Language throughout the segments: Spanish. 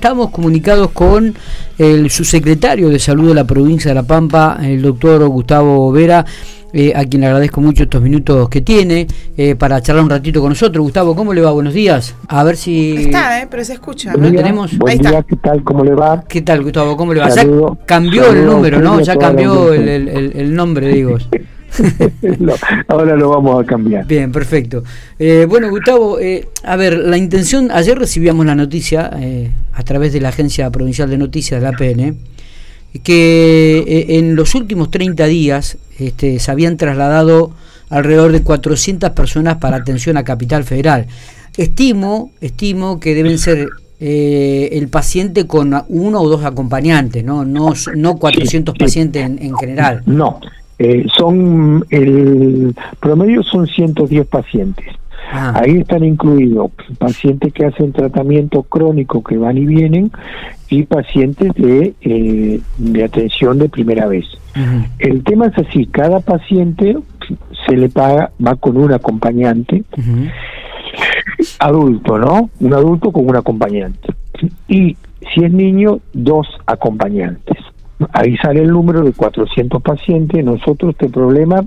Estamos comunicados con el subsecretario de Salud de la provincia de La Pampa, el doctor Gustavo Vera, eh, a quien le agradezco mucho estos minutos que tiene eh, para charlar un ratito con nosotros. Gustavo, ¿cómo le va? Buenos días. A ver si... Está, eh, pero se escucha. ¿Lo tenemos? Buen día, ¿qué tal? ¿Cómo le va? ¿Qué tal, Gustavo? ¿Cómo le va? ya cambió el número, ¿no? Ya cambió el, el, el nombre, digo. ahora lo vamos a cambiar. Bien, perfecto. Eh, bueno, Gustavo, eh, a ver, la intención, ayer recibíamos la noticia eh, a través de la Agencia Provincial de Noticias, la APN, que en los últimos 30 días este, se habían trasladado alrededor de 400 personas para atención a Capital Federal. Estimo, estimo que deben ser el paciente con uno o dos acompañantes, no, no, no 400 pacientes en, en general. No, eh, son el promedio son 110 pacientes. Ah. Ahí están incluidos pacientes que hacen tratamiento crónico que van y vienen y pacientes de, eh, de atención de primera vez. El tema es así, cada paciente se le paga, va con un acompañante, adulto, ¿no? Un adulto con un acompañante. Y si es niño, dos acompañantes ahí sale el número de 400 pacientes. Nosotros este problema,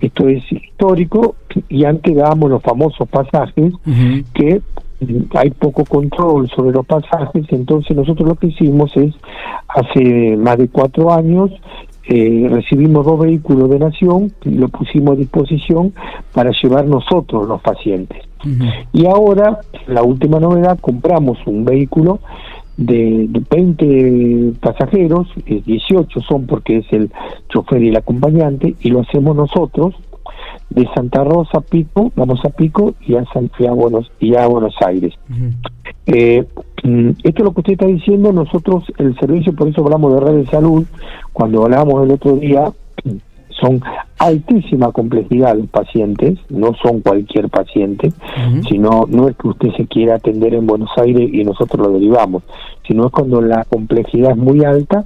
esto es histórico, y antes dábamos los famosos pasajes que hay poco control sobre los pasajes, entonces nosotros lo que hicimos es, hace más de cuatro años, eh, recibimos dos vehículos de Nación y lo pusimos a disposición para llevar nosotros los pacientes. Y ahora, la última novedad, compramos un vehículo de, 20 pasajeros, 18 son porque es el chofer y el acompañante, y lo hacemos nosotros de Santa Rosa a Pico, vamos a Pico y a, Santiago Buenos, y a Buenos Aires. Eh, mm, esto es lo que usted está diciendo, nosotros el servicio, por eso hablamos de red de salud, cuando hablábamos el otro día, son altísima complejidad los pacientes, no son cualquier paciente, sino no es que usted se quiera atender en Buenos Aires y nosotros lo derivamos, sino es cuando la complejidad es muy alta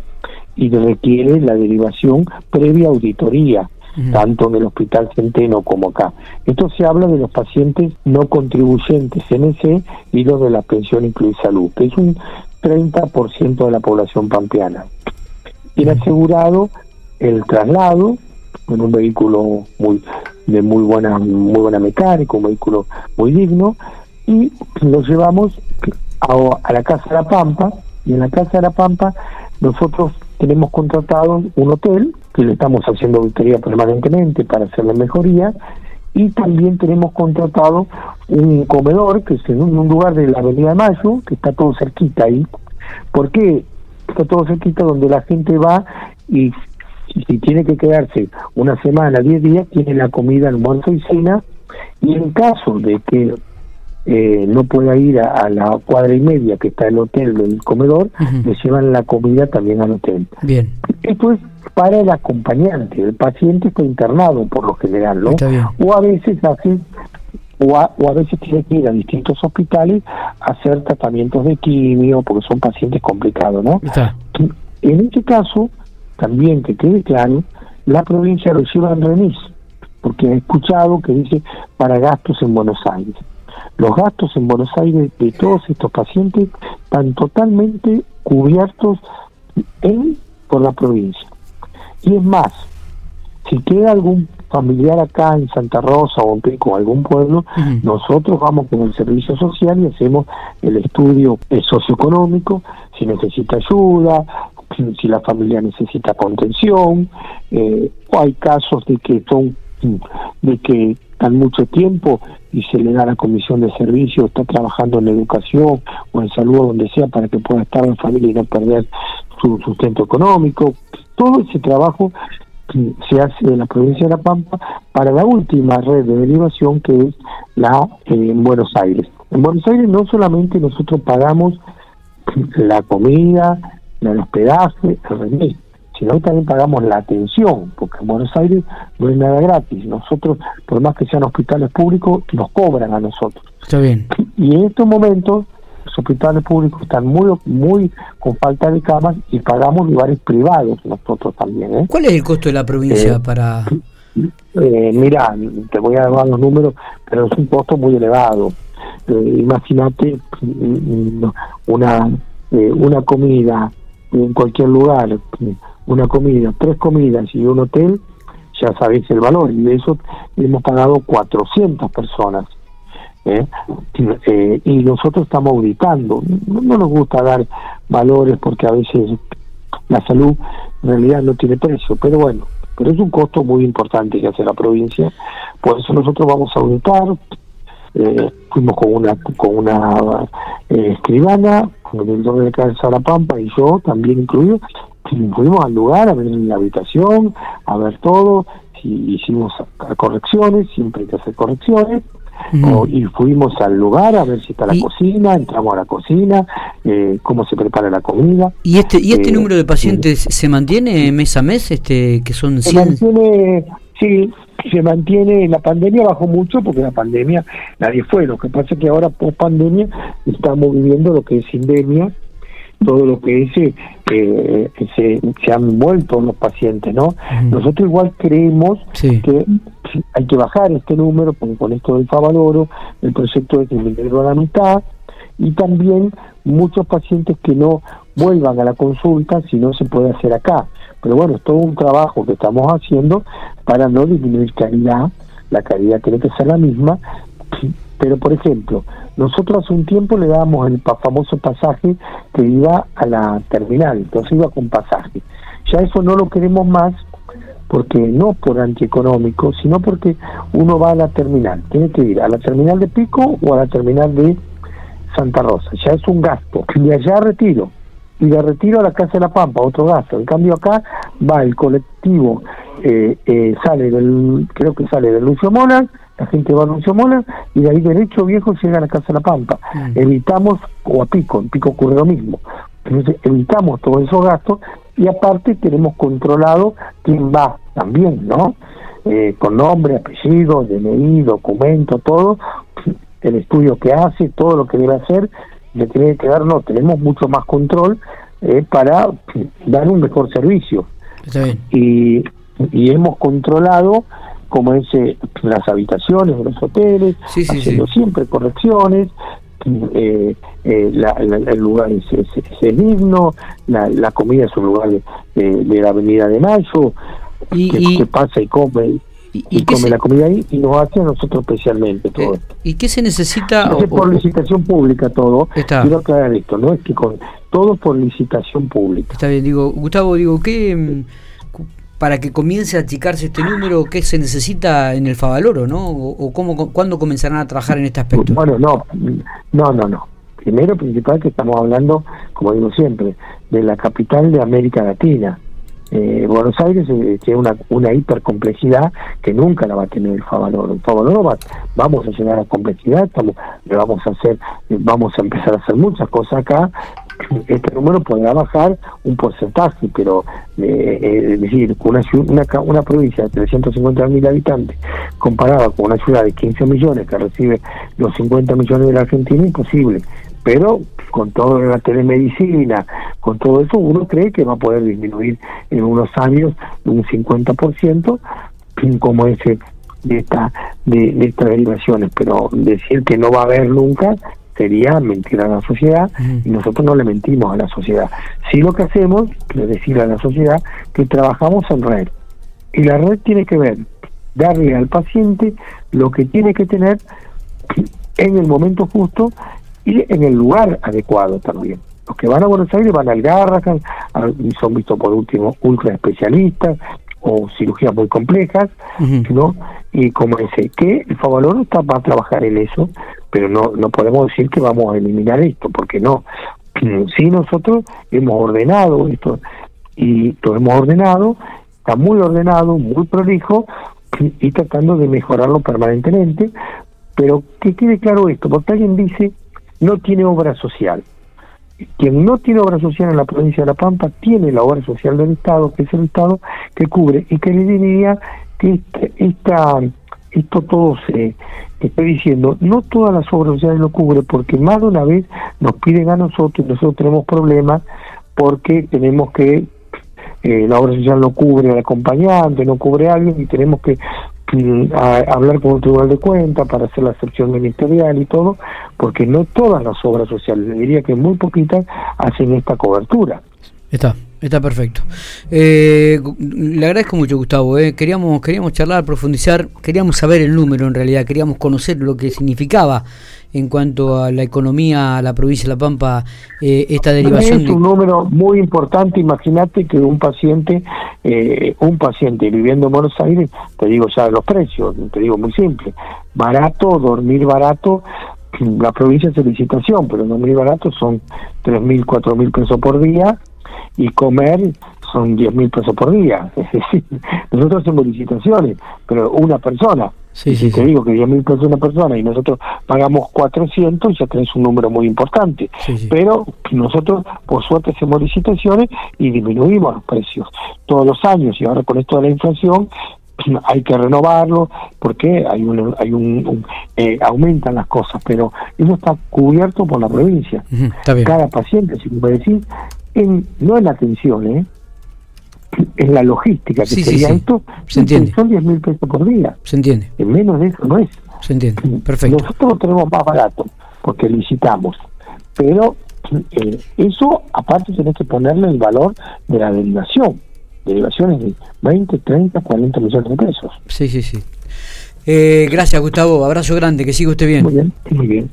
y requiere la derivación previa auditoría, tanto en el Hospital Centeno como acá. Esto se habla de los pacientes no contribuyentes CNC y los de la pensión incluida salud, que es un 30% de la población pampeana. Tiene asegurado el traslado, en un vehículo muy de muy buena muy buena mecánica, un vehículo muy digno y lo llevamos a, la Casa de la Pampa y en la Casa de la Pampa nosotros tenemos contratado un hotel que le estamos haciendo auditoría permanentemente para hacerle mejoría y también tenemos contratado un comedor que es en un lugar de la Avenida de Mayo que está todo cerquita ahí. ¿Por qué? Está todo cerquita donde la gente va y si tiene que quedarse una semana, 10 días, tiene la comida, almuerzo y cena, y en caso de que eh, no pueda ir a, la cuadra y media que está el hotel del comedor, le llevan la comida también al hotel. Bien. Esto es para el acompañante, el paciente está internado por lo general, ¿no? O a veces hace o a, o a, veces tiene que ir a distintos hospitales a hacer tratamientos de quimio, porque son pacientes complicados, ¿no? En este caso, también que quede claro, la provincia lo lleva en remis, porque he escuchado que dice para gastos en Buenos Aires. Los gastos en Buenos Aires de todos estos pacientes están totalmente cubiertos en por la provincia. Y es más, si queda algún familiar acá en Santa Rosa o en algún pueblo, nosotros vamos con el servicio social y hacemos el estudio socioeconómico, si necesita ayuda, si la familia necesita contención, eh, o hay casos de que son de que están mucho tiempo y se le da la comisión de servicio, está trabajando en educación o en salud o donde sea para que pueda estar en familia y no perder su sustento económico. Todo ese trabajo se hace en la provincia de La Pampa para la última red de derivación que es la eh, en Buenos Aires. En Buenos Aires no solamente nosotros pagamos la comida, el hospedaje, el remis, sino también pagamos la atención, porque en Buenos Aires no es nada gratis. Nosotros, por más que sean hospitales públicos, nos cobran a nosotros. Está bien. Y en estos momentos los hospitales públicos están muy muy con falta de camas y pagamos lugares privados nosotros también. ¿eh? ¿Cuál es el costo de la provincia eh, para...? Eh, mira, te voy a dar los números, pero es un costo muy elevado. Eh, imagínate mm, mm, una eh, una comida en cualquier lugar, una comida, tres comidas y un hotel, ya sabéis el valor. Y de eso hemos pagado 400 personas. ¿eh? Eh, y nosotros estamos auditando. No, nos gusta dar valores porque a veces la salud en realidad no tiene precio, pero bueno, pero es un costo muy importante que hace la provincia. Por eso nosotros vamos a auditar. Eh, fuimos con una con una escribana, con el director de Casa La Pampa y yo también incluido, fuimos al lugar a ver la habitación, a ver todo, si hicimos correcciones, siempre hay que hacer correcciones, y fuimos al lugar a ver si está la cocina, entramos a la cocina, eh, cómo se prepara la comida. ¿Y este y este eh, número de pacientes se mantiene mes a mes, este que son 100? Se mantiene, sí, se mantiene, la pandemia bajó mucho porque la pandemia nadie fue, lo que pasa es que ahora post pandemia estamos viviendo lo que es endemia, todo lo que es, eh, eh se, se, han vuelto los pacientes, ¿no? Nosotros igual creemos que hay que bajar este número, porque con esto del Favaloro, el proyecto de disminuirlo a la mitad, y también muchos pacientes que no vuelvan a la consulta si no se puede hacer acá. Pero bueno, es todo un trabajo que estamos haciendo para no disminuir calidad, la calidad tiene que ser la misma, pero por ejemplo, nosotros hace un tiempo le dábamos el famoso pasaje que iba a la terminal, entonces iba con pasaje. Ya eso no lo queremos más porque no por antieconómico, sino porque uno va a la terminal, tiene que ir a la terminal de Pico o a la terminal de Santa Rosa, ya es un gasto, y allá retiro, y de retiro a la Casa de la Pampa, otro gasto, en cambio acá va el colectivo, eh, eh, sale del, creo que sale de Lucio Mona, la gente va a Lucio Mona, y de ahí derecho viejo llega a la Casa de la Pampa, mm. evitamos, o a Pico, en Pico ocurre lo mismo, entonces evitamos todos esos gastos y aparte tenemos controlado quién va también, ¿no? Eh, con nombre, apellido, DNI, documento, todo, el estudio que hace, todo lo que debe hacer, le tiene que dar, no, tenemos mucho más control eh, para dar un mejor servicio. Y, y hemos controlado como es eh, las habitaciones de los hoteles, haciendo siempre correcciones, eh, eh, el lugar es, es, digno, la, comida es un lugar de, la Avenida de Mayo, que, pasa y come y, come la comida ahí y nos hace a nosotros especialmente todo eh, ¿Y qué se necesita? Es por licitación pública todo. Quiero aclarar esto, no es que con todo por licitación pública. Está bien, digo, Gustavo, digo, ¿qué mm, para que comience a achicarse este número, qué se necesita en el Favaloro, ¿no? ¿O, cómo, cuándo comenzarán a trabajar en este aspecto? Bueno, no, no, no, no. Primero, principal, que estamos hablando, como digo siempre, de la capital de América Latina. Eh, Buenos Aires eh, tiene una, una hipercomplejidad que nunca la va a tener el Favaloro. El Favaloro va, vamos a llegar a complejidad, estamos, le vamos a hacer, vamos a empezar a hacer muchas cosas acá, este número podrá bajar un porcentaje, pero eh, eh, es decir, una, una, una provincia de 350.000 habitantes comparada con una ciudad de 15 millones que recibe los 50 millones de la Argentina, imposible. Pero con toda la telemedicina, con todo eso, uno cree que va a poder disminuir en unos años un 50%, como ese de, esta, de, de estas derivaciones, pero decir que no va a haber nunca sería mentir a la sociedad y nosotros no le mentimos a la sociedad. Sí lo que hacemos es decir a la sociedad que trabajamos en red y la red tiene que ver darle al paciente lo que tiene que tener en el momento justo y en el lugar adecuado también. Los que van a Buenos Aires van al Garrahan, y son vistos por último ultra especialistas o cirugías muy complejas, ¿no? Y como dice, que el Favaloro está, va a trabajar en eso, pero no, no podemos decir que vamos a eliminar esto, porque no. Sí, nosotros hemos ordenado esto y lo hemos ordenado, está muy ordenado, muy prolijo y tratando de mejorarlo permanentemente, pero que quede claro esto, porque alguien dice no tiene obra social. Quien no tiene obra social en la provincia de La Pampa tiene la obra social del Estado, que es el Estado que cubre y que le diría que esta esto todo se estoy diciendo, no todas las obras sociales lo cubre porque más de una vez nos piden a nosotros y nosotros tenemos problemas porque tenemos que eh, la obra social no cubre al acompañante, no cubre a alguien y tenemos que a, hablar con un tribunal de cuentas para hacer la excepción ministerial y todo, porque no todas las obras sociales, diría que muy poquitas hacen esta cobertura. Está, está perfecto. Eh, le agradezco mucho, Gustavo. Eh. Queríamos, queríamos charlar, profundizar, queríamos saber el número en realidad, queríamos conocer lo que significaba en cuanto a la economía a la provincia de La Pampa eh, esta derivación. Es un número muy importante. Imagínate que un paciente, eh, un paciente viviendo en Buenos Aires, te digo ya los precios, te digo muy simple, barato, dormir barato, la provincia es de licitación, pero dormir barato son tres mil, cuatro mil pesos por día y comer son 10 mil pesos por día. Es decir, nosotros hacemos licitaciones, pero una persona. si te digo que 10 mil pesos una persona y nosotros pagamos 400, ya tenés un número muy importante. pero nosotros, por suerte, hacemos licitaciones y disminuimos los precios todos los años. Y ahora con esto de la inflación, hay que renovarlo porque hay un, hay un, eh, aumentan las cosas pero eso está cubierto por la provincia cada paciente si me decís en, no en la atención, ¿eh? en la logística que sería esto, se entiende. son 10 mil pesos por día. Se entiende. En menos de eso no es. Se entiende. Perfecto. Nosotros lo tenemos más barato porque licitamos, pero eh, eso aparte tenés que ponerle el valor de la derivación. Derivaciones de 20, 30, 40 millones de pesos. Sí, sí, sí. Eh, gracias, Gustavo. Abrazo grande. Que siga usted bien. Muy bien, muy bien.